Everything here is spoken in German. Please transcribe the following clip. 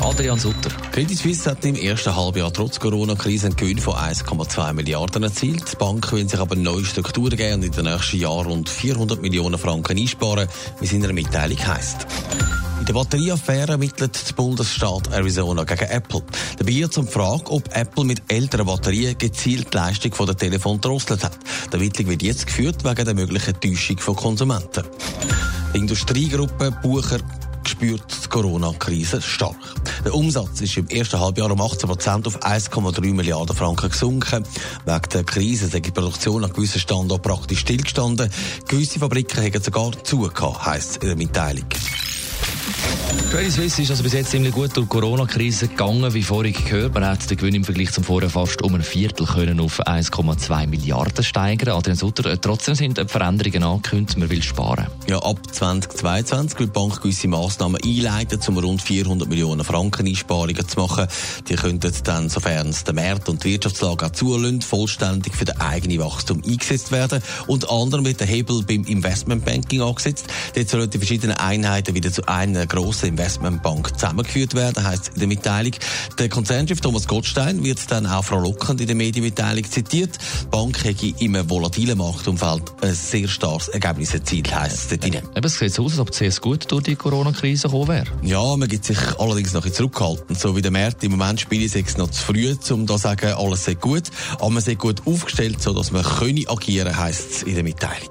Adrian Sutter. Credit Suisse hat im ersten Halbjahr trotz Corona-Krise einen Gewinn von 1,2 Milliarden erzielt. Die Bank will sich aber neue Strukturen geben und in den nächsten Jahren rund 400 Millionen Franken einsparen, wie es in einer Mitteilung heisst. In der Batterieaffäre ermittelt der Bundesstaat Arizona gegen Apple. Dabei geht es um die Frage, ob Apple mit älteren Batterien gezielt die Leistung der Telefon drosselt hat. Die Ermittlung wird jetzt geführt wegen der möglichen Täuschung von Konsumenten. Die Industriegruppe Bucher spürt die Corona-Krise stark. Der Umsatz ist im ersten Halbjahr um 18 Prozent auf 1,3 Milliarden Franken gesunken. Wegen der Krise ist die Produktion an gewissen Standorten praktisch stillgestanden. Gewisse Fabriken haben sogar zugehört, heisst es in der Mitteilung. Credit Suisse ist also bis jetzt ziemlich gut durch die Corona-Krise gegangen, wie vorhin gehört. Man hat den Gewinn im Vergleich zum Vorjahr fast um ein Viertel können auf 1,2 Milliarden steigern. Adrian Sutter, äh, trotzdem sind Veränderungen angekündigt, man will sparen. Ja, ab 2022 will die Bank gewisse Massnahmen einleiten, um rund 400 Millionen Franken Einsparungen zu machen. Die könnten dann, sofern es der Markt und die Wirtschaftslage auch zulassen, vollständig für das eigene Wachstum eingesetzt werden. Unter anderem wird der Hebel beim Investmentbanking angesetzt. Dort sollen die verschiedenen Einheiten wieder zu einer grossen Investmentbank zusammengeführt werden, heisst in der Mitteilung. Der Konzernchef Thomas Gottstein wird dann auch frohlockend in der Medienmitteilung zitiert. Die Bank hätte im volatilen Marktumfeld ein sehr starkes Ergebnis erzielt, heisst es dort. es sieht so aus, als ob es gut durch die Corona-Krise gekommen wäre. Ja, man gibt sich allerdings noch ein zurückhalten. So wie der Markt im Moment spielt, ist es noch zu früh, um da zu sagen, alles sei gut. Aber man sei gut aufgestellt, sodass man können agieren, heisst es in der Mitteilung.